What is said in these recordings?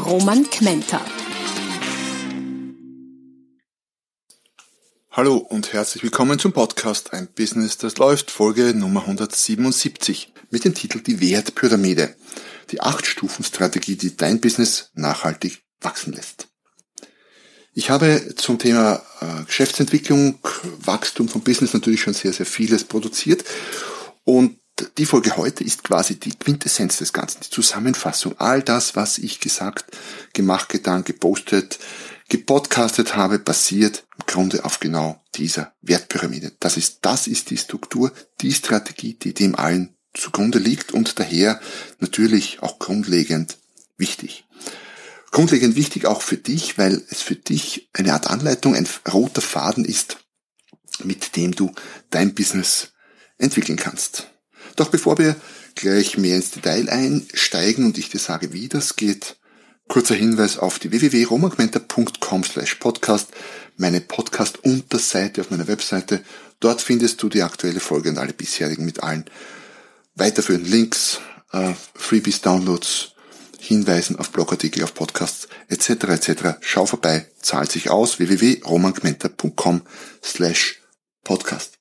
Roman Kmenter. Hallo und herzlich willkommen zum Podcast Ein Business, das läuft, Folge Nummer 177 mit dem Titel Die Wertpyramide. Die Acht-Stufen-Strategie, die dein Business nachhaltig wachsen lässt. Ich habe zum Thema äh, Geschäftsentwicklung, Wachstum von Business natürlich schon sehr, sehr vieles produziert und die Folge heute ist quasi die Quintessenz des Ganzen, die Zusammenfassung. All das, was ich gesagt, gemacht, getan, gepostet, gepodcastet habe, basiert im Grunde auf genau dieser Wertpyramide. Das ist, das ist die Struktur, die Strategie, die dem allen zugrunde liegt und daher natürlich auch grundlegend wichtig. Grundlegend wichtig auch für dich, weil es für dich eine Art Anleitung, ein roter Faden ist, mit dem du dein Business entwickeln kannst. Doch bevor wir gleich mehr ins Detail einsteigen und ich dir sage, wie das geht, kurzer Hinweis auf die www.romagmenta.com slash podcast, meine Podcast-Unterseite auf meiner Webseite. Dort findest du die aktuelle Folge und alle bisherigen mit allen weiterführenden Links, äh, Freebies, Downloads, Hinweisen auf Blogartikel, auf Podcasts etc. etc. Schau vorbei, zahlt sich aus www.romangmenta.com slash podcast.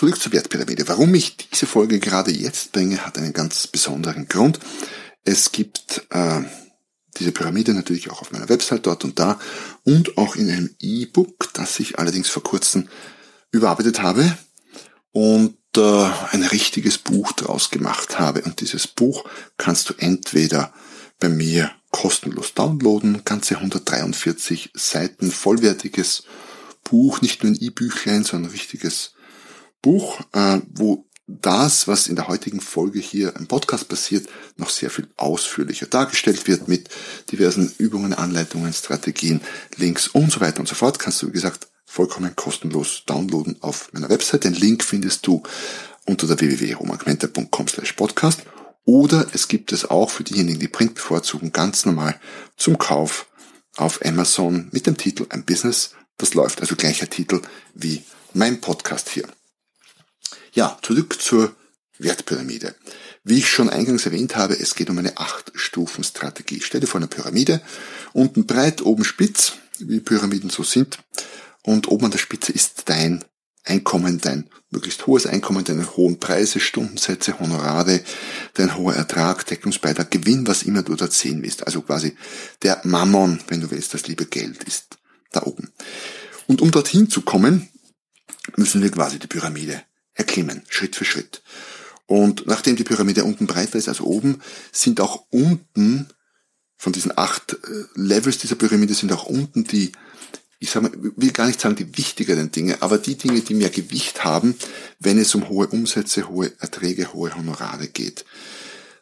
Zurück zur Wertpyramide. Warum ich diese Folge gerade jetzt bringe, hat einen ganz besonderen Grund. Es gibt äh, diese Pyramide natürlich auch auf meiner Website dort und da und auch in einem E-Book, das ich allerdings vor kurzem überarbeitet habe und äh, ein richtiges Buch draus gemacht habe. Und dieses Buch kannst du entweder bei mir kostenlos downloaden, ganze 143 Seiten, vollwertiges Buch, nicht nur ein E-Büchlein, sondern ein richtiges Buch, äh, wo das, was in der heutigen Folge hier im Podcast passiert, noch sehr viel ausführlicher dargestellt wird mit diversen Übungen, Anleitungen, Strategien, Links und so weiter und so fort. Kannst du, wie gesagt, vollkommen kostenlos downloaden auf meiner Website. Den Link findest du unter der www.romagmenta.com slash podcast oder es gibt es auch für diejenigen, die Print bevorzugen, ganz normal zum Kauf auf Amazon mit dem Titel Ein Business, das läuft. Also gleicher Titel wie mein Podcast hier. Ja, zurück zur Wertpyramide. Wie ich schon eingangs erwähnt habe, es geht um eine Acht-Stufen-Strategie. Stell dir vor eine Pyramide, unten breit, oben spitz, wie Pyramiden so sind, und oben an der Spitze ist dein Einkommen, dein möglichst hohes Einkommen, deine hohen Preise, Stundensätze, Honorare, dein hoher Ertrag, Deckungsbeitrag, Gewinn, was immer du dort sehen willst. Also quasi der Mammon, wenn du willst, das liebe Geld ist da oben. Und um dorthin zu kommen, müssen wir quasi die Pyramide erklimmen, Schritt für Schritt. Und nachdem die Pyramide unten breiter ist als oben, sind auch unten, von diesen acht äh, Levels dieser Pyramide sind auch unten die, ich sag mal, will gar nicht sagen die wichtigeren Dinge, aber die Dinge, die mehr Gewicht haben, wenn es um hohe Umsätze, hohe Erträge, hohe Honorare geht.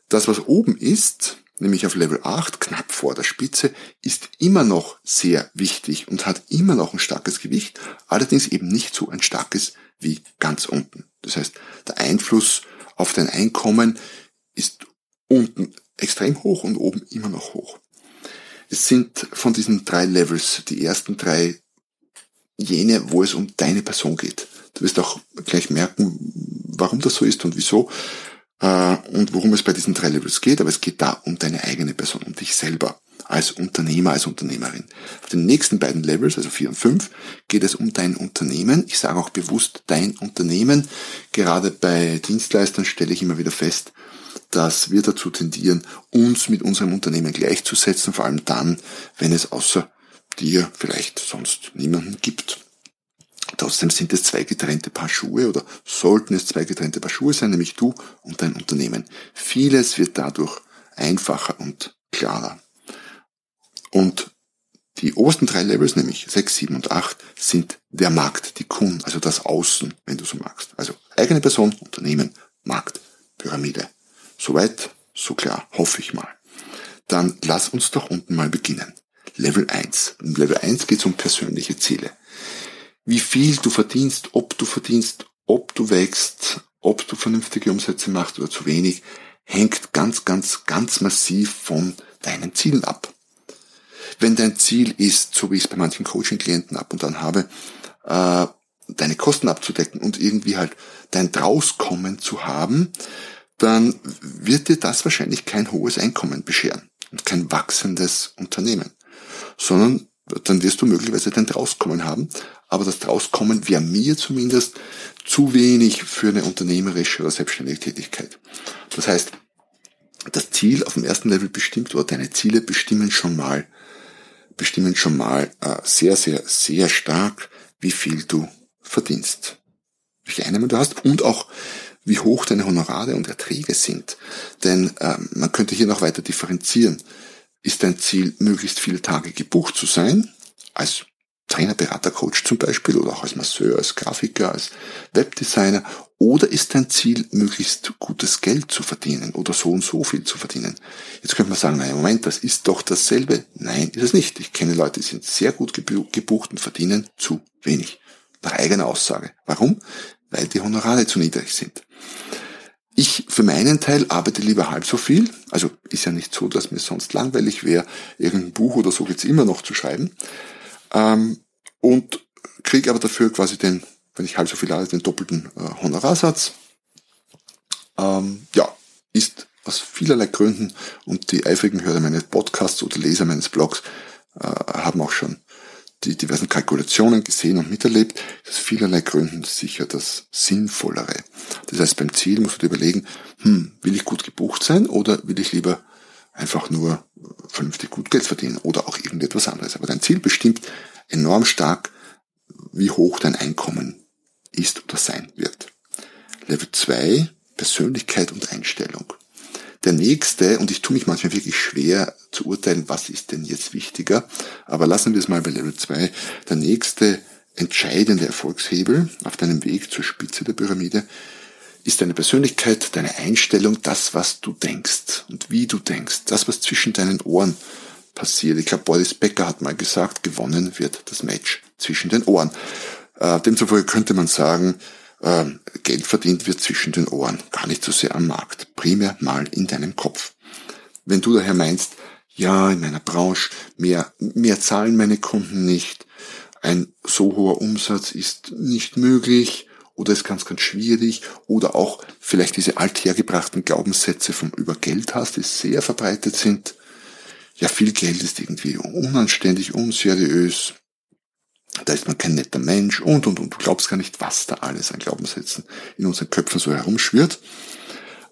Das, was oben ist, nämlich auf Level 8, knapp vor der Spitze, ist immer noch sehr wichtig und hat immer noch ein starkes Gewicht, allerdings eben nicht so ein starkes wie ganz unten. Das heißt, der Einfluss auf dein Einkommen ist unten extrem hoch und oben immer noch hoch. Es sind von diesen drei Levels die ersten drei jene, wo es um deine Person geht. Du wirst auch gleich merken, warum das so ist und wieso und worum es bei diesen drei Levels geht, aber es geht da um deine eigene Person, um dich selber als Unternehmer, als Unternehmerin. Auf den nächsten beiden Levels, also vier und fünf, geht es um dein Unternehmen. Ich sage auch bewusst dein Unternehmen. Gerade bei Dienstleistern stelle ich immer wieder fest, dass wir dazu tendieren, uns mit unserem Unternehmen gleichzusetzen, vor allem dann, wenn es außer dir vielleicht sonst niemanden gibt. Trotzdem sind es zwei getrennte Paar Schuhe oder sollten es zwei getrennte Paar Schuhe sein, nämlich du und dein Unternehmen. Vieles wird dadurch einfacher und klarer. Und die obersten drei Levels, nämlich 6, 7 und 8, sind der Markt, die Kunden, also das Außen, wenn du so magst. Also eigene Person, Unternehmen, Markt, Pyramide. Soweit, so klar, hoffe ich mal. dann lass uns doch unten mal beginnen. Level 1. In Level 1 geht es um persönliche Ziele. Wie viel du verdienst, ob du verdienst, ob du wächst, ob du vernünftige Umsätze machst oder zu wenig, hängt ganz, ganz, ganz massiv von deinen Zielen ab. Wenn dein Ziel ist, so wie ich es bei manchen Coaching-Klienten ab und an habe, äh, deine Kosten abzudecken und irgendwie halt dein Drauskommen zu haben, dann wird dir das wahrscheinlich kein hohes Einkommen bescheren und kein wachsendes Unternehmen, sondern dann wirst du möglicherweise dein Drauskommen haben, aber das Drauskommen wäre mir zumindest zu wenig für eine unternehmerische oder selbstständige Tätigkeit. Das heißt, das Ziel auf dem ersten Level bestimmt oder deine Ziele bestimmen schon mal, bestimmen schon mal äh, sehr, sehr, sehr stark, wie viel du verdienst, welche Einnahmen du hast und auch wie hoch deine Honorare und Erträge sind. Denn äh, man könnte hier noch weiter differenzieren. Ist dein Ziel, möglichst viele Tage gebucht zu sein, als Trainer, Berater, Coach zum Beispiel, oder auch als Masseur, als Grafiker, als Webdesigner, oder ist dein Ziel, möglichst gutes Geld zu verdienen oder so und so viel zu verdienen? Jetzt könnte man sagen, naja, Moment, das ist doch dasselbe. Nein, ist es nicht. Ich kenne Leute, die sind sehr gut gebucht und verdienen zu wenig. Nach eigener Aussage. Warum? Weil die Honorare zu niedrig sind. Ich für meinen Teil arbeite lieber halb so viel. Also ist ja nicht so, dass mir sonst langweilig wäre, irgendein Buch oder so jetzt immer noch zu schreiben. Ähm, und kriege aber dafür quasi den, wenn ich halb so viel arbeite, den doppelten äh, Honorarsatz. Ähm, ja, ist aus vielerlei Gründen und die eifrigen Hörer meines Podcasts oder Leser meines Blogs äh, haben auch schon die diversen Kalkulationen gesehen und miterlebt, ist aus vielerlei Gründen sicher das Sinnvollere. Das heißt, beim Ziel musst du dir überlegen, hm, will ich gut gebucht sein oder will ich lieber einfach nur vernünftig gut Geld verdienen oder auch irgendetwas anderes. Aber dein Ziel bestimmt enorm stark, wie hoch dein Einkommen ist oder sein wird. Level 2, Persönlichkeit und Einstellung. Der nächste, und ich tue mich manchmal wirklich schwer zu urteilen, was ist denn jetzt wichtiger, aber lassen wir es mal bei Level 2. Der nächste entscheidende Erfolgshebel auf deinem Weg zur Spitze der Pyramide ist deine Persönlichkeit, deine Einstellung, das, was du denkst und wie du denkst, das, was zwischen deinen Ohren passiert. Ich glaube, Boris Becker hat mal gesagt, gewonnen wird das Match zwischen den Ohren. Äh, demzufolge könnte man sagen, Geld verdient wird zwischen den Ohren, gar nicht so sehr am Markt, primär mal in deinem Kopf. Wenn du daher meinst, ja, in meiner Branche, mehr, mehr zahlen meine Kunden nicht, ein so hoher Umsatz ist nicht möglich, oder ist ganz, ganz schwierig oder auch vielleicht diese althergebrachten Glaubenssätze vom über Geld hast, die sehr verbreitet sind. Ja, viel Geld ist irgendwie unanständig, unseriös. Da ist man kein netter Mensch und, und, und. Du glaubst gar nicht, was da alles an Glaubenssätzen in unseren Köpfen so herumschwirrt.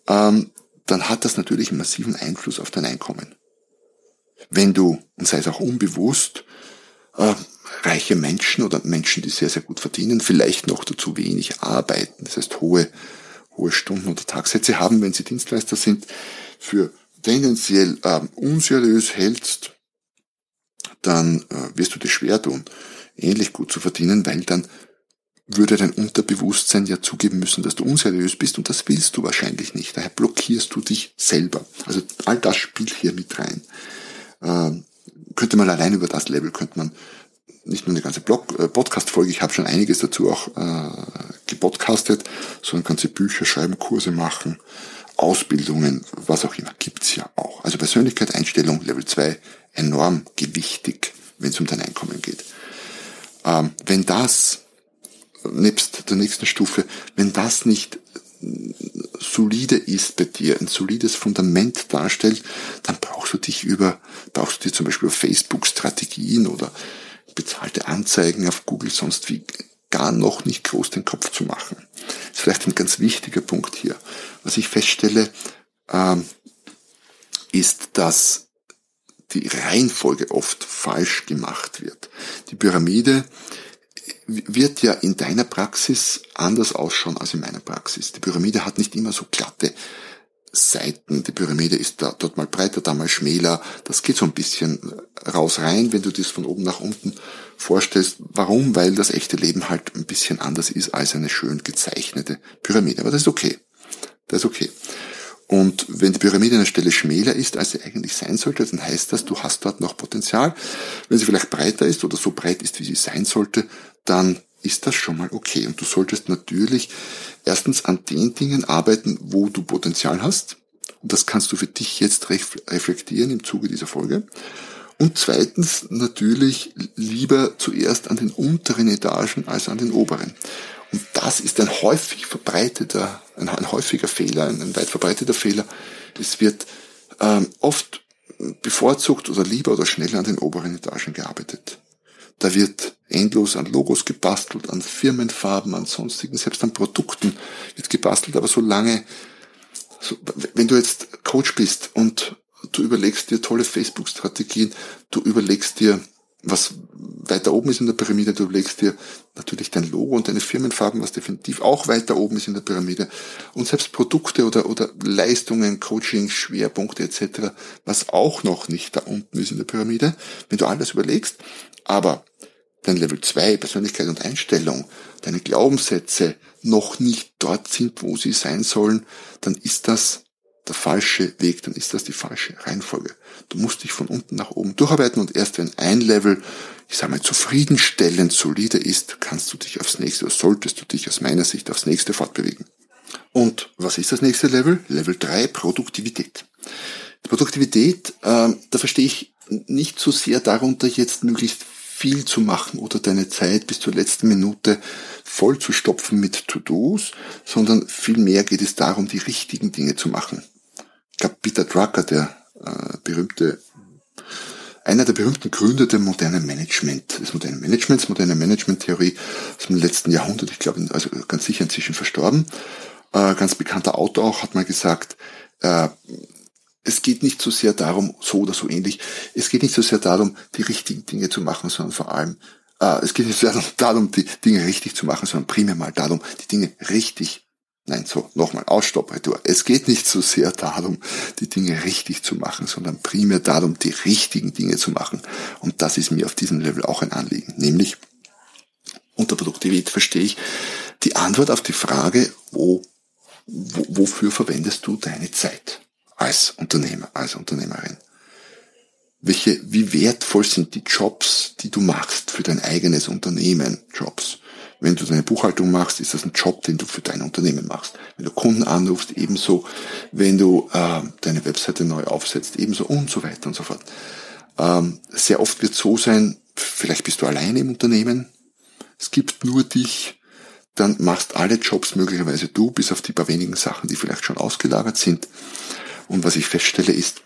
Ähm, dann hat das natürlich einen massiven Einfluss auf dein Einkommen. Wenn du, und sei es auch unbewusst, äh, reiche Menschen oder Menschen, die sehr, sehr gut verdienen, vielleicht noch dazu wenig arbeiten, das heißt hohe, hohe Stunden oder Tagsätze haben, wenn sie Dienstleister sind, für tendenziell äh, unseriös hältst, dann äh, wirst du dir schwer tun, ähnlich gut zu verdienen, weil dann würde dein Unterbewusstsein ja zugeben müssen, dass du unseriös bist und das willst du wahrscheinlich nicht. Daher blockierst du dich selber. Also all das spielt hier mit rein. Ähm, könnte man allein über das Level, könnte man nicht nur eine ganze Blog, äh, Podcast-Folge, ich habe schon einiges dazu auch äh, gepodcastet, sondern ganze Bücher schreiben, Kurse machen, Ausbildungen, was auch immer, gibt's ja auch. Also Persönlichkeit, Einstellung, Level 2, enorm gewichtig, wenn es um dein Einkommen geht. Ähm, wenn das, nebst der nächsten Stufe, wenn das nicht solide ist bei dir, ein solides Fundament darstellt, dann brauchst du dich über, brauchst du dir zum Beispiel auf Facebook Strategien oder bezahlte Anzeigen auf Google sonst wie gar noch nicht groß den Kopf zu machen. Das ist vielleicht ein ganz wichtiger Punkt hier. Was ich feststelle, ähm, ist, dass die Reihenfolge oft falsch gemacht wird. Die Pyramide wird ja in deiner Praxis anders ausschauen als in meiner Praxis. Die Pyramide hat nicht immer so glatte Seiten. Die Pyramide ist da, dort mal breiter, da mal schmäler. Das geht so ein bisschen raus rein, wenn du das von oben nach unten vorstellst. Warum? Weil das echte Leben halt ein bisschen anders ist als eine schön gezeichnete Pyramide. Aber das ist okay. Das ist okay. Und wenn die Pyramide an der Stelle schmäler ist, als sie eigentlich sein sollte, dann heißt das, du hast dort noch Potenzial. Wenn sie vielleicht breiter ist oder so breit ist, wie sie sein sollte, dann ist das schon mal okay. Und du solltest natürlich erstens an den Dingen arbeiten, wo du Potenzial hast. Und das kannst du für dich jetzt reflektieren im Zuge dieser Folge. Und zweitens natürlich lieber zuerst an den unteren Etagen als an den oberen. Und das ist ein häufig verbreiteter, ein, ein häufiger Fehler, ein, ein, weit verbreiteter Fehler. Es wird ähm, oft bevorzugt oder lieber oder schneller an den oberen Etagen gearbeitet. Da wird endlos an Logos gebastelt, an Firmenfarben, an sonstigen, selbst an Produkten wird gebastelt, aber solange, so, wenn du jetzt Coach bist und du überlegst dir tolle Facebook-Strategien, du überlegst dir, was weiter oben ist in der Pyramide, du überlegst dir natürlich dein Logo und deine Firmenfarben, was definitiv auch weiter oben ist in der Pyramide und selbst Produkte oder, oder Leistungen, Coaching, Schwerpunkte etc., was auch noch nicht da unten ist in der Pyramide, wenn du all das überlegst, aber dein Level 2, Persönlichkeit und Einstellung, deine Glaubenssätze noch nicht dort sind, wo sie sein sollen, dann ist das der falsche Weg, dann ist das die falsche Reihenfolge. Du musst dich von unten nach oben durcharbeiten und erst wenn ein Level, ich sage mal, zufriedenstellend solide ist, kannst du dich aufs nächste oder solltest du dich aus meiner Sicht aufs nächste fortbewegen. Und was ist das nächste Level? Level 3, Produktivität. Die Produktivität, äh, da verstehe ich nicht so sehr darunter, jetzt möglichst viel zu machen oder deine Zeit bis zur letzten Minute voll zu stopfen mit To-Dos, sondern vielmehr geht es darum, die richtigen Dinge zu machen. Ich glaube, Peter Drucker, der äh, berühmte, einer der berühmten Gründer der modernen Management, des modernen Managements, moderne Management-Theorie aus dem letzten Jahrhundert, ich glaube, also ganz sicher inzwischen verstorben, äh, ganz bekannter Autor auch, hat mal gesagt, äh, es geht nicht so sehr darum, so oder so ähnlich, es geht nicht so sehr darum, die richtigen Dinge zu machen, sondern vor allem, äh, es geht nicht so sehr darum, die Dinge richtig zu machen, sondern primär mal darum, die Dinge richtig Nein, so, nochmal, Ausstoppretour. Es geht nicht so sehr darum, die Dinge richtig zu machen, sondern primär darum, die richtigen Dinge zu machen. Und das ist mir auf diesem Level auch ein Anliegen. Nämlich, unter Produktivität verstehe ich die Antwort auf die Frage, wo, wo, wofür verwendest du deine Zeit als Unternehmer, als Unternehmerin? Welche, wie wertvoll sind die Jobs, die du machst für dein eigenes Unternehmen? Jobs. Wenn du deine Buchhaltung machst, ist das ein Job, den du für dein Unternehmen machst. Wenn du Kunden anrufst, ebenso. Wenn du äh, deine Webseite neu aufsetzt, ebenso und so weiter und so fort. Ähm, sehr oft wird so sein, vielleicht bist du alleine im Unternehmen, es gibt nur dich, dann machst alle Jobs möglicherweise du, bis auf die paar wenigen Sachen, die vielleicht schon ausgelagert sind. Und was ich feststelle ist,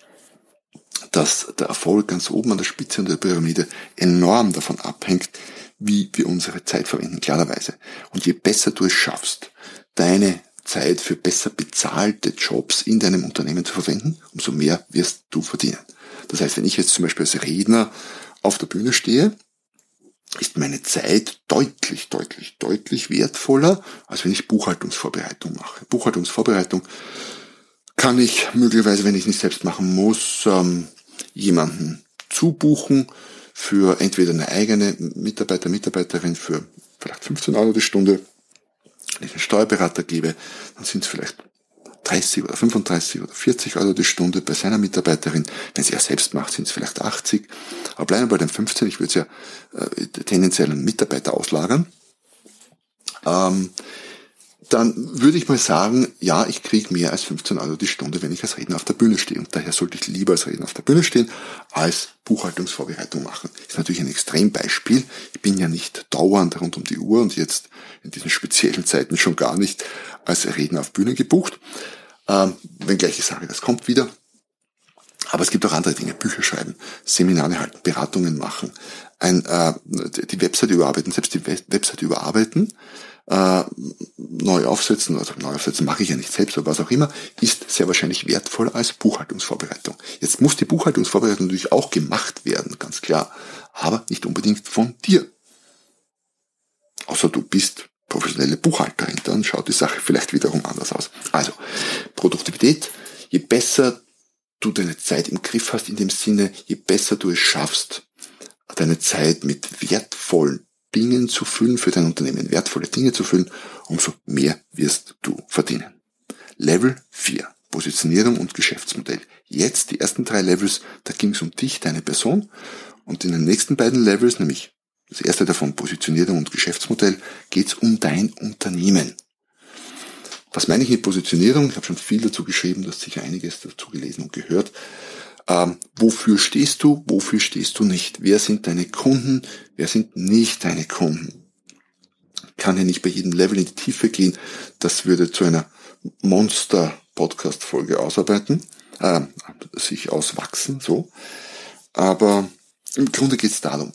dass der Erfolg ganz oben an der Spitze der Pyramide enorm davon abhängt, wie wir unsere Zeit verwenden, klarerweise. Und je besser du es schaffst, deine Zeit für besser bezahlte Jobs in deinem Unternehmen zu verwenden, umso mehr wirst du verdienen. Das heißt, wenn ich jetzt zum Beispiel als Redner auf der Bühne stehe, ist meine Zeit deutlich, deutlich, deutlich wertvoller, als wenn ich Buchhaltungsvorbereitung mache. Buchhaltungsvorbereitung kann ich möglicherweise, wenn ich es nicht selbst machen muss, ähm, jemanden zubuchen für entweder eine eigene Mitarbeiter, Mitarbeiterin für vielleicht 15 Euro die Stunde. Wenn ich einen Steuerberater gebe, dann sind es vielleicht 30 oder 35 oder 40 Euro die Stunde bei seiner Mitarbeiterin. Wenn sie ja selbst macht, sind es vielleicht 80. Aber bleiben wir bei den 15. Ich würde es ja äh, tendenziell einen Mitarbeiter auslagern. Ähm, dann würde ich mal sagen, ja, ich kriege mehr als 15 Euro die Stunde, wenn ich als Redner auf der Bühne stehe. Und daher sollte ich lieber als Redner auf der Bühne stehen, als Buchhaltungsvorbereitung machen. Ist natürlich ein Extrembeispiel. Ich bin ja nicht dauernd rund um die Uhr und jetzt in diesen speziellen Zeiten schon gar nicht als Redner auf Bühne gebucht. Ähm, wenngleich ich sage, das kommt wieder. Aber es gibt auch andere Dinge. Bücher schreiben, Seminare halten, Beratungen machen, ein, äh, die Website überarbeiten, selbst die Website überarbeiten äh, neu aufsetzen, also neu aufsetzen mache ich ja nicht selbst, aber was auch immer, ist sehr wahrscheinlich wertvoller als Buchhaltungsvorbereitung. Jetzt muss die Buchhaltungsvorbereitung natürlich auch gemacht werden, ganz klar, aber nicht unbedingt von dir. Außer du bist professionelle Buchhalterin, dann schaut die Sache vielleicht wiederum anders aus. Also, Produktivität, je besser du deine Zeit im Griff hast, in dem Sinne, je besser du es schaffst, deine Zeit mit wertvollen Dingen zu füllen, für dein Unternehmen wertvolle Dinge zu füllen, umso mehr wirst du verdienen. Level 4. Positionierung und Geschäftsmodell. Jetzt die ersten drei Levels, da ging es um dich, deine Person. Und in den nächsten beiden Levels, nämlich das erste davon Positionierung und Geschäftsmodell, geht es um dein Unternehmen. Was meine ich mit Positionierung? Ich habe schon viel dazu geschrieben, du hast sicher einiges dazu gelesen und gehört. Ähm, wofür stehst du? Wofür stehst du nicht? Wer sind deine Kunden? Wer sind nicht deine Kunden? Kann ja nicht bei jedem Level in die Tiefe gehen. Das würde zu einer Monster-Podcast-Folge ausarbeiten, äh, sich auswachsen, so. Aber im Grunde geht es darum,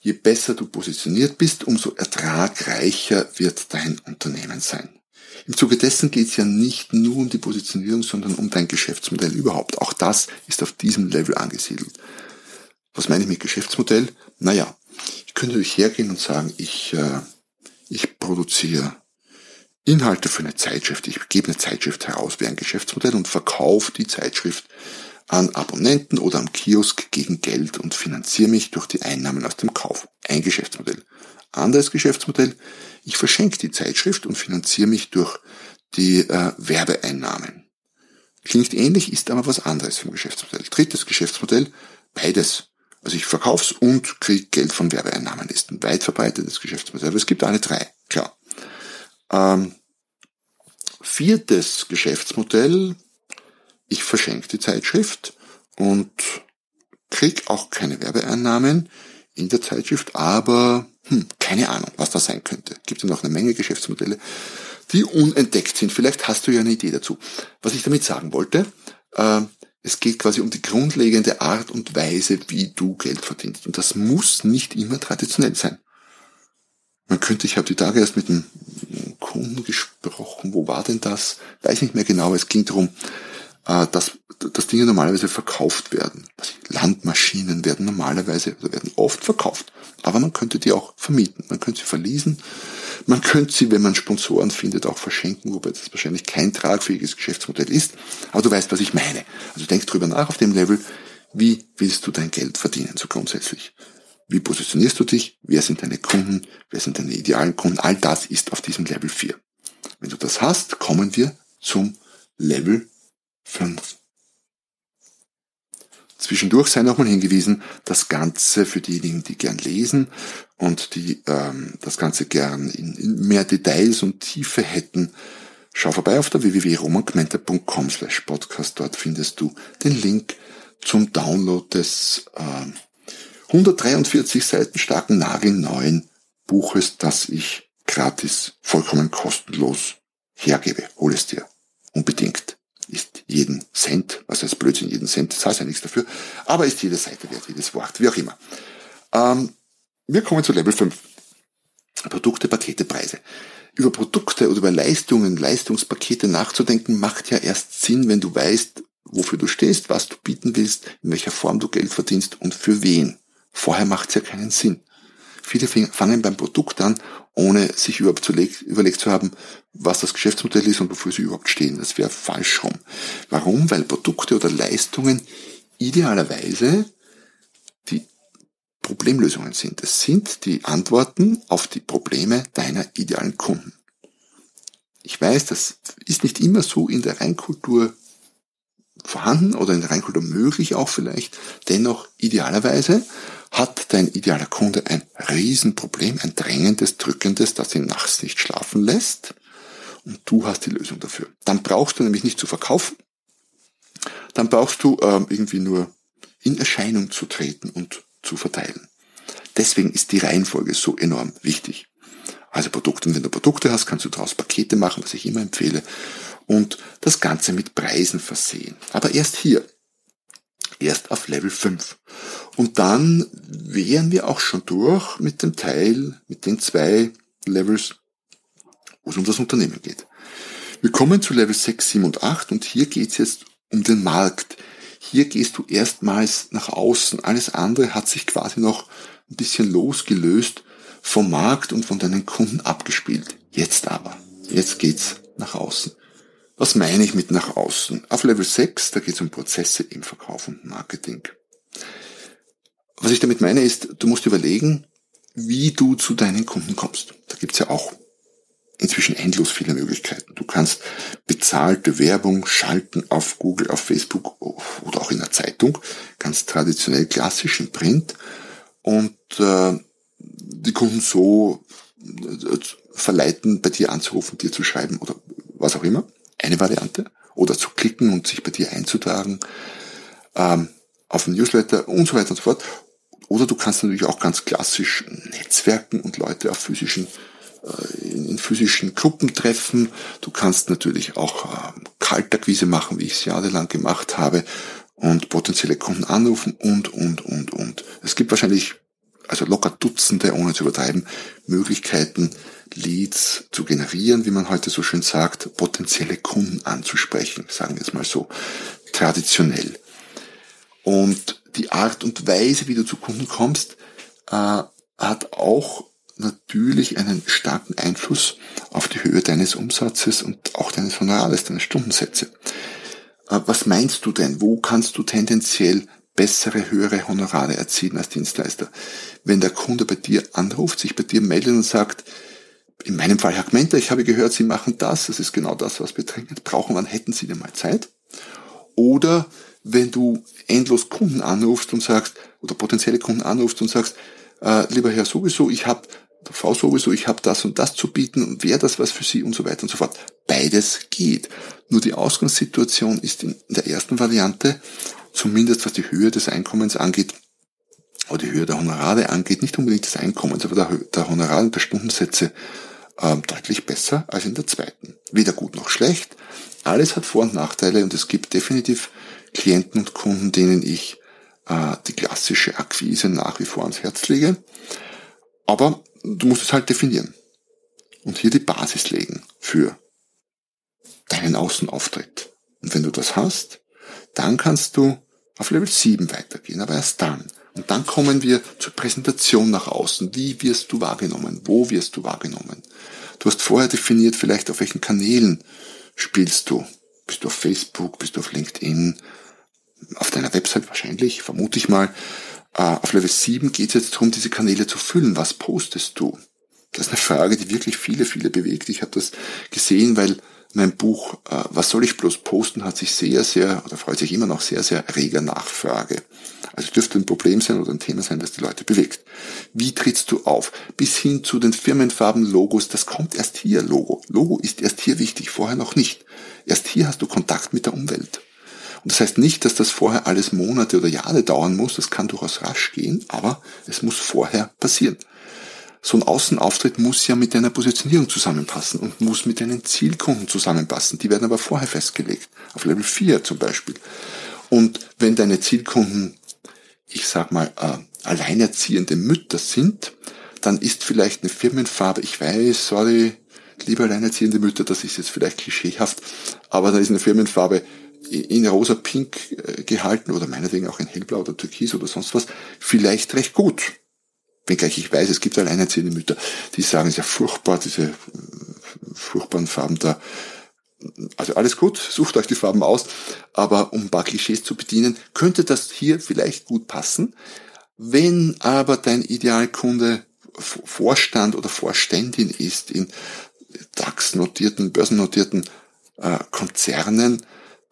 je besser du positioniert bist, umso ertragreicher wird dein Unternehmen sein. Im Zuge dessen geht es ja nicht nur um die Positionierung, sondern um dein Geschäftsmodell überhaupt. Auch das ist auf diesem Level angesiedelt. Was meine ich mit Geschäftsmodell? Naja, ich könnte natürlich hergehen und sagen, ich, äh, ich produziere Inhalte für eine Zeitschrift. Ich gebe eine Zeitschrift heraus wie ein Geschäftsmodell und verkaufe die Zeitschrift an Abonnenten oder am Kiosk gegen Geld und finanziere mich durch die Einnahmen aus dem Kauf. Ein Geschäftsmodell. Anderes Geschäftsmodell, ich verschenke die Zeitschrift und finanziere mich durch die äh, Werbeeinnahmen. Klingt ähnlich, ist aber was anderes vom Geschäftsmodell. Drittes Geschäftsmodell, beides. Also ich verkauf's und kriege Geld von Werbeeinnahmen. Ist ein weit verbreitetes Geschäftsmodell. Aber es gibt alle drei, klar. Ähm, viertes Geschäftsmodell, ich verschenke die Zeitschrift und krieg auch keine Werbeeinnahmen in der Zeitschrift, aber hm, keine Ahnung, was das sein könnte. Gibt ja noch eine Menge Geschäftsmodelle, die unentdeckt sind. Vielleicht hast du ja eine Idee dazu. Was ich damit sagen wollte, äh, es geht quasi um die grundlegende Art und Weise, wie du Geld verdienst. Und das muss nicht immer traditionell sein. Man könnte, ich habe die Tage erst mit einem Kunden gesprochen, wo war denn das? Weiß nicht mehr genau, es ging darum, äh, dass, dass Dinge normalerweise verkauft werden. Landmaschinen werden normalerweise, oder werden oft verkauft. Aber man könnte die auch vermieten. Man könnte sie verließen. Man könnte sie, wenn man Sponsoren findet, auch verschenken, wobei das wahrscheinlich kein tragfähiges Geschäftsmodell ist. Aber du weißt, was ich meine. Also denk drüber nach auf dem Level. Wie willst du dein Geld verdienen, so grundsätzlich? Wie positionierst du dich? Wer sind deine Kunden? Wer sind deine idealen Kunden? All das ist auf diesem Level 4. Wenn du das hast, kommen wir zum Level 5. Zwischendurch sei nochmal hingewiesen, das Ganze für diejenigen, die gern lesen und die ähm, das Ganze gern in, in mehr Details und Tiefe hätten, schau vorbei auf der www.romangmenta.com slash podcast. Dort findest du den Link zum Download des äh, 143 Seiten starken nagelneuen Buches, das ich gratis, vollkommen kostenlos hergebe. Hol es dir. Unbedingt ist jeden Cent, was heißt Blödsinn, jeden Cent, zahlst ja nichts dafür, aber ist jede Seite wert, jedes Wort, wie auch immer. Ähm, wir kommen zu Level 5. Produkte, Pakete, Preise. Über Produkte oder über Leistungen, Leistungspakete nachzudenken, macht ja erst Sinn, wenn du weißt, wofür du stehst, was du bieten willst, in welcher Form du Geld verdienst und für wen. Vorher macht es ja keinen Sinn. Viele fangen beim Produkt an, ohne sich überhaupt überlegt zu haben, was das Geschäftsmodell ist und wofür sie überhaupt stehen. Das wäre falsch rum. Warum? Weil Produkte oder Leistungen idealerweise die Problemlösungen sind. Es sind die Antworten auf die Probleme deiner idealen Kunden. Ich weiß, das ist nicht immer so in der Reinkultur vorhanden oder in der Reinkultur möglich auch vielleicht. Dennoch idealerweise hat dein idealer Kunde ein Riesenproblem, ein drängendes, drückendes, das ihn nachts nicht schlafen lässt und du hast die Lösung dafür. Dann brauchst du nämlich nicht zu verkaufen, dann brauchst du ähm, irgendwie nur in Erscheinung zu treten und zu verteilen. Deswegen ist die Reihenfolge so enorm wichtig. Also Produkte, und wenn du Produkte hast, kannst du daraus Pakete machen, was ich immer empfehle, und das Ganze mit Preisen versehen. Aber erst hier, erst auf Level 5. Und dann wären wir auch schon durch mit dem Teil, mit den zwei Levels, wo es um das Unternehmen geht. Wir kommen zu Level 6, 7 und 8 und hier geht es jetzt um den Markt. Hier gehst du erstmals nach außen. Alles andere hat sich quasi noch ein bisschen losgelöst vom Markt und von deinen Kunden abgespielt. Jetzt aber, jetzt geht's nach außen. Was meine ich mit nach außen? Auf Level 6, da geht es um Prozesse im Verkauf und Marketing. Was ich damit meine ist, du musst überlegen, wie du zu deinen Kunden kommst. Da gibt's ja auch inzwischen endlos viele Möglichkeiten. Du kannst bezahlte Werbung schalten auf Google, auf Facebook oder auch in der Zeitung, ganz traditionell klassisch im Print und äh, die Kunden so äh, verleiten, bei dir anzurufen, dir zu schreiben oder was auch immer. Eine Variante. Oder zu klicken und sich bei dir einzutragen ähm, auf ein Newsletter und so weiter und so fort. Oder du kannst natürlich auch ganz klassisch Netzwerken und Leute auf physischen äh, in physischen Gruppen treffen. Du kannst natürlich auch äh, Kaltakquise machen, wie ich es jahrelang gemacht habe, und potenzielle Kunden anrufen und, und, und, und. Es gibt wahrscheinlich, also locker Dutzende, ohne zu übertreiben, Möglichkeiten, Leads zu generieren, wie man heute so schön sagt, potenzielle Kunden anzusprechen, sagen wir es mal so, traditionell. Und die Art und Weise, wie du zu Kunden kommst, äh, hat auch natürlich einen starken Einfluss auf die Höhe deines Umsatzes und auch deines Honorars, deiner Stundensätze. Äh, was meinst du denn? Wo kannst du tendenziell bessere, höhere Honorare erzielen als Dienstleister? Wenn der Kunde bei dir anruft, sich bei dir meldet und sagt, in meinem Fall Herr Gmenter, ich habe gehört, Sie machen das, das ist genau das, was wir dringend brauchen, wann hätten Sie denn mal Zeit? Oder wenn du endlos Kunden anrufst und sagst, oder potenzielle Kunden anrufst und sagst, äh, lieber Herr sowieso, ich habe Frau sowieso, ich habe das und das zu bieten und wäre das was für Sie und so weiter und so fort. Beides geht. Nur die Ausgangssituation ist in der ersten Variante, zumindest was die Höhe des Einkommens angeht, oder die Höhe der Honorare angeht, nicht unbedingt des Einkommens, aber der, der Honorare und der Stundensätze äh, deutlich besser als in der zweiten. Weder gut noch schlecht. Alles hat Vor- und Nachteile und es gibt definitiv Klienten und Kunden, denen ich äh, die klassische Akquise nach wie vor ans Herz lege. Aber du musst es halt definieren. Und hier die Basis legen für deinen Außenauftritt. Und wenn du das hast, dann kannst du auf Level 7 weitergehen, aber erst dann. Und dann kommen wir zur Präsentation nach außen. Wie wirst du wahrgenommen? Wo wirst du wahrgenommen? Du hast vorher definiert, vielleicht auf welchen Kanälen spielst du. Bist du auf Facebook, bist du auf LinkedIn, auf deiner Website wahrscheinlich, vermute ich mal. Äh, auf Level 7 geht es jetzt darum, diese Kanäle zu füllen. Was postest du? Das ist eine Frage, die wirklich viele, viele bewegt. Ich habe das gesehen, weil mein Buch äh, Was soll ich bloß posten hat sich sehr, sehr, oder freut sich immer noch sehr, sehr reger Nachfrage. Also dürfte ein Problem sein oder ein Thema sein, das die Leute bewegt. Wie trittst du auf? Bis hin zu den Firmenfarben, Logos, das kommt erst hier, Logo. Logo ist erst hier wichtig, vorher noch nicht. Erst hier hast du Kontakt mit der Umwelt. Und das heißt nicht, dass das vorher alles Monate oder Jahre dauern muss, das kann durchaus rasch gehen, aber es muss vorher passieren. So ein Außenauftritt muss ja mit deiner Positionierung zusammenpassen und muss mit deinen Zielkunden zusammenpassen. Die werden aber vorher festgelegt, auf Level 4 zum Beispiel. Und wenn deine Zielkunden, ich sag mal, äh, alleinerziehende Mütter sind, dann ist vielleicht eine Firmenfarbe, ich weiß, sorry, liebe alleinerziehende Mütter, das ist jetzt vielleicht klischeehaft, aber da ist eine Firmenfarbe in rosa pink äh, gehalten oder meinetwegen auch in hellblau oder türkis oder sonst was, vielleicht recht gut. Wenngleich ich weiß, es gibt alleinerziehende Mütter, die sagen, es ist ja furchtbar, diese äh, furchtbaren Farben da. Also alles gut, sucht euch die Farben aus, aber um ein paar Klischees zu bedienen, könnte das hier vielleicht gut passen. Wenn aber dein Idealkunde Vorstand oder Vorständin ist in DAX-notierten, börsennotierten äh, Konzernen,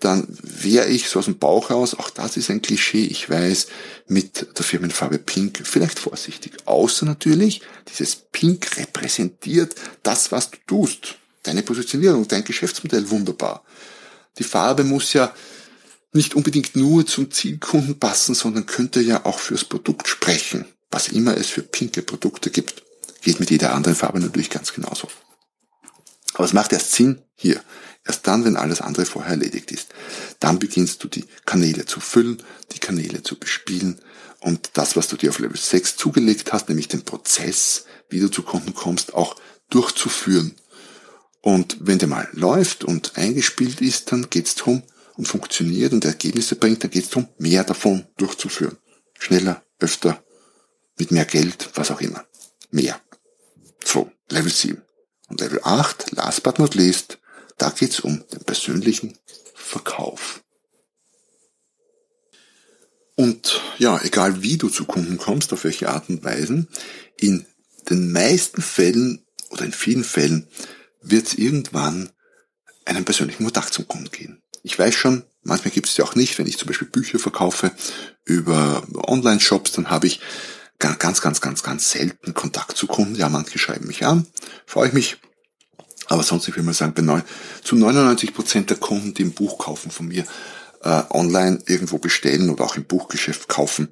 dann wäre ich so aus dem Bauch raus, auch das ist ein Klischee, ich weiß, mit der Firmenfarbe Pink vielleicht vorsichtig. Außer natürlich, dieses Pink repräsentiert das, was du tust. Deine Positionierung, dein Geschäftsmodell wunderbar. Die Farbe muss ja nicht unbedingt nur zum Zielkunden passen, sondern könnte ja auch fürs Produkt sprechen, was immer es für pinke Produkte gibt. Geht mit jeder anderen Farbe natürlich ganz genauso. Aber es macht erst Sinn hier. Erst dann, wenn alles andere vorher erledigt ist. Dann beginnst du die Kanäle zu füllen, die Kanäle zu bespielen und das, was du dir auf Level 6 zugelegt hast, nämlich den Prozess, wie du zu Kunden kommst, auch durchzuführen. Und wenn der mal läuft und eingespielt ist, dann geht's darum und funktioniert und Ergebnisse bringt, dann geht's darum, mehr davon durchzuführen. Schneller, öfter, mit mehr Geld, was auch immer. Mehr. So, Level 7. Und Level 8, last but not least, da geht's um den persönlichen Verkauf. Und ja, egal wie du zu Kunden kommst, auf welche Art und Weise, in den meisten Fällen oder in vielen Fällen wird es irgendwann einen persönlichen Kontakt zum Kunden geben. Ich weiß schon, manchmal gibt es ja auch nicht, wenn ich zum Beispiel Bücher verkaufe über Online-Shops, dann habe ich ganz, ganz, ganz, ganz selten Kontakt zu Kunden. Ja, manche schreiben mich an, freue ich mich. Aber sonst, ich will mal sagen, neun, zu 99 Prozent der Kunden, die ein Buch kaufen von mir, äh, online irgendwo bestellen oder auch im Buchgeschäft kaufen,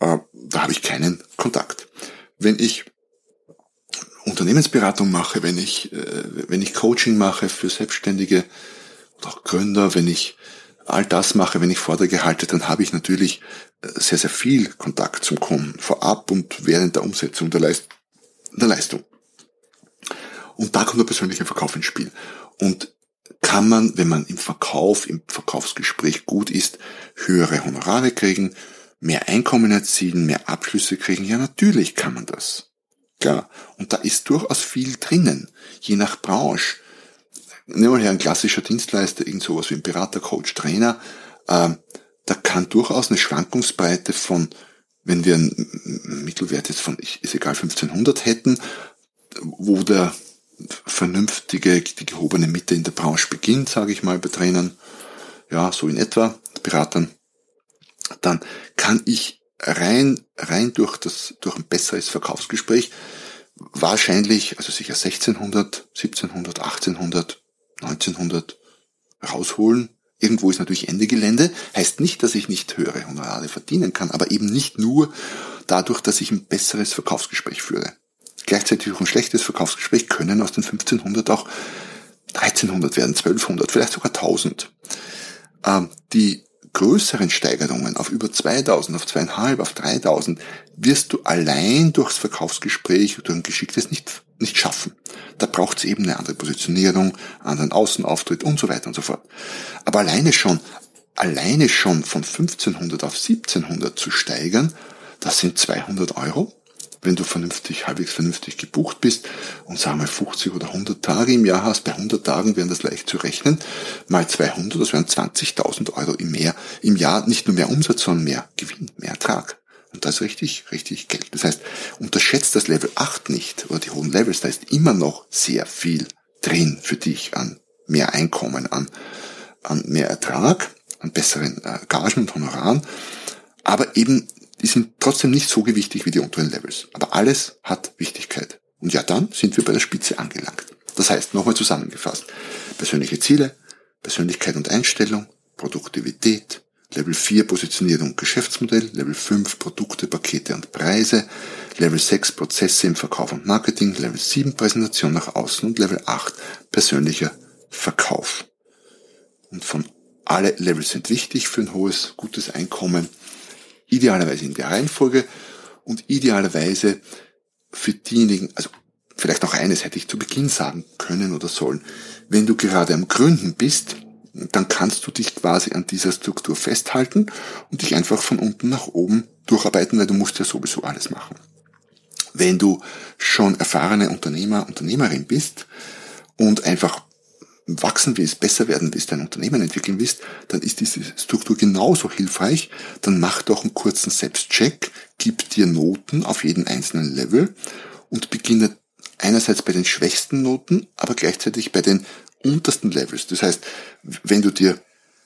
äh, da habe ich keinen Kontakt. Wenn ich Unternehmensberatung mache, wenn ich, äh, wenn ich Coaching mache für Selbstständige oder auch Gründer, wenn ich all das mache, wenn ich Vorträge halte, dann habe ich natürlich äh, sehr, sehr viel Kontakt zum Kunden vorab und während der Umsetzung der, Leist der Leistung. Und da kommt der persönliche Verkauf ins Spiel. Und kann man, wenn man im Verkauf, im Verkaufsgespräch gut ist, höhere Honorare kriegen, mehr Einkommen erzielen, mehr Abschlüsse kriegen? Ja, natürlich kann man das. Klar. Und da ist durchaus viel drinnen, je nach Branche. Nehmen wir her ein klassischer Dienstleister, irgend sowas wie ein Berater, Coach, Trainer. Äh, da kann durchaus eine Schwankungsbreite von, wenn wir einen Mittelwert jetzt von, ist egal, 1500 hätten, wo der vernünftige, die gehobene Mitte in der Branche beginnt, sage ich mal, bei Trainern, ja, so in etwa, Beratern, dann kann ich rein, rein durch das, durch ein besseres Verkaufsgespräch wahrscheinlich, also sicher 1600, 1700, 1800, 1900 rausholen. Irgendwo ist natürlich Ende Gelände. Heißt nicht, dass ich nicht höhere Honorare verdienen kann, aber eben nicht nur dadurch, dass ich ein besseres Verkaufsgespräch führe gleichzeitig auch ein schlechtes Verkaufsgespräch können aus den 1500 auch 1300 werden, 1200, vielleicht sogar 1000. Ähm, die größeren Steigerungen auf über 2000, auf zweieinhalb, auf 3000 wirst du allein durchs Verkaufsgespräch oder ein geschicktes nicht, nicht schaffen. Da braucht es eben eine andere Positionierung, anderen Außenauftritt und so weiter und so fort. Aber alleine schon, alleine schon von 1500 auf 1700 zu steigern, das sind 200 Euro wenn du vernünftig, halbwegs vernünftig gebucht bist und sagen wir 50 oder 100 Tage im Jahr hast, bei 100 Tagen wären das leicht zu rechnen, mal 200, das wären 20.000 Euro im, mehr, im Jahr, nicht nur mehr Umsatz, sondern mehr Gewinn, mehr Ertrag. Und das ist richtig, richtig Geld. Das heißt, unterschätzt das Level 8 nicht oder die hohen Levels, da ist immer noch sehr viel drin für dich an mehr Einkommen, an, an mehr Ertrag, an besseren äh, Gagen und Honoraren, aber eben die sind trotzdem nicht so gewichtig wie die unteren Levels. Aber alles hat Wichtigkeit. Und ja, dann sind wir bei der Spitze angelangt. Das heißt, nochmal zusammengefasst, persönliche Ziele, Persönlichkeit und Einstellung, Produktivität, Level 4 Positionierung Geschäftsmodell, Level 5 Produkte, Pakete und Preise, Level 6 Prozesse im Verkauf und Marketing, Level 7 Präsentation nach außen und Level 8 persönlicher Verkauf. Und von alle Levels sind wichtig für ein hohes, gutes Einkommen idealerweise in der Reihenfolge und idealerweise für diejenigen, also vielleicht noch eines hätte ich zu Beginn sagen können oder sollen. Wenn du gerade am Gründen bist, dann kannst du dich quasi an dieser Struktur festhalten und dich einfach von unten nach oben durcharbeiten, weil du musst ja sowieso alles machen. Wenn du schon erfahrene Unternehmer, Unternehmerin bist und einfach wachsen willst, besser werden willst, dein Unternehmen entwickeln willst, dann ist diese Struktur genauso hilfreich. Dann mach doch einen kurzen Selbstcheck, gib dir Noten auf jeden einzelnen Level und beginne einerseits bei den schwächsten Noten, aber gleichzeitig bei den untersten Levels. Das heißt, wenn du dir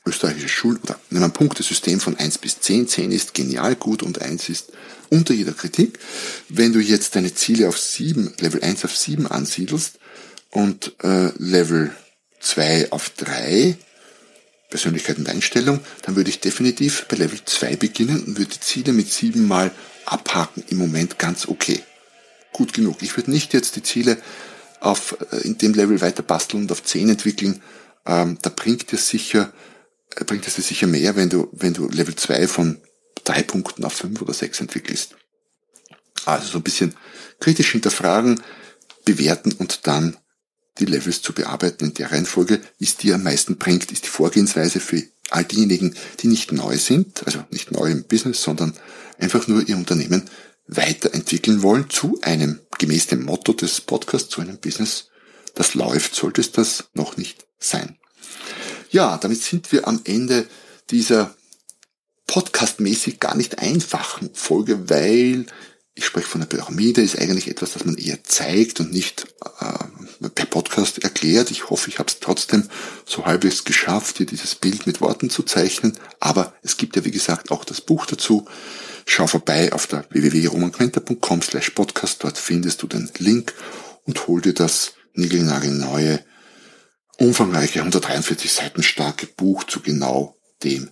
österreichische Schul- oder nimm ein Punktesystem von 1 bis 10, 10 ist genial gut und 1 ist unter jeder Kritik. Wenn du jetzt deine Ziele auf 7, Level 1 auf 7 ansiedelst und äh, Level 2 auf 3, Persönlichkeit und Einstellung, dann würde ich definitiv bei Level 2 beginnen und würde die Ziele mit 7 mal abhaken. Im Moment ganz okay. Gut genug. Ich würde nicht jetzt die Ziele auf, äh, in dem Level weiter basteln und auf 10 entwickeln. Ähm, da bringt es sicher, äh, bringt es dir sicher mehr, wenn du, wenn du Level 2 von 3 Punkten auf 5 oder 6 entwickelst. Also so ein bisschen kritisch hinterfragen, bewerten und dann die Levels zu bearbeiten in der Reihenfolge, es dir am meisten bringt, ist die Vorgehensweise für all diejenigen, die nicht neu sind, also nicht neu im Business, sondern einfach nur ihr Unternehmen weiterentwickeln wollen zu einem, gemäß dem Motto des Podcasts, zu einem Business, das läuft, sollte es das noch nicht sein. Ja, damit sind wir am Ende dieser podcastmäßig gar nicht einfachen Folge, weil ich spreche von der Pyramide, ist eigentlich etwas, das man eher zeigt und nicht äh, per Podcast erklärt. Ich hoffe, ich habe es trotzdem so halbwegs geschafft, dir dieses Bild mit Worten zu zeichnen. Aber es gibt ja, wie gesagt, auch das Buch dazu. Schau vorbei auf der www.romanquenter.com slash podcast. Dort findest du den Link und hol dir das niegelnagelneue, umfangreiche, 143 Seiten starke Buch zu genau dem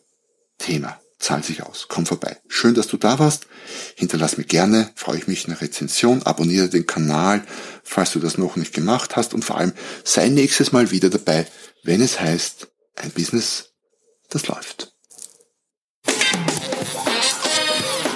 Thema zahlt sich aus. Komm vorbei. Schön, dass du da warst. Hinterlass mir gerne, freue ich mich eine Rezension, abonniere den Kanal, falls du das noch nicht gemacht hast und vor allem sei nächstes Mal wieder dabei, wenn es heißt, ein Business, das läuft.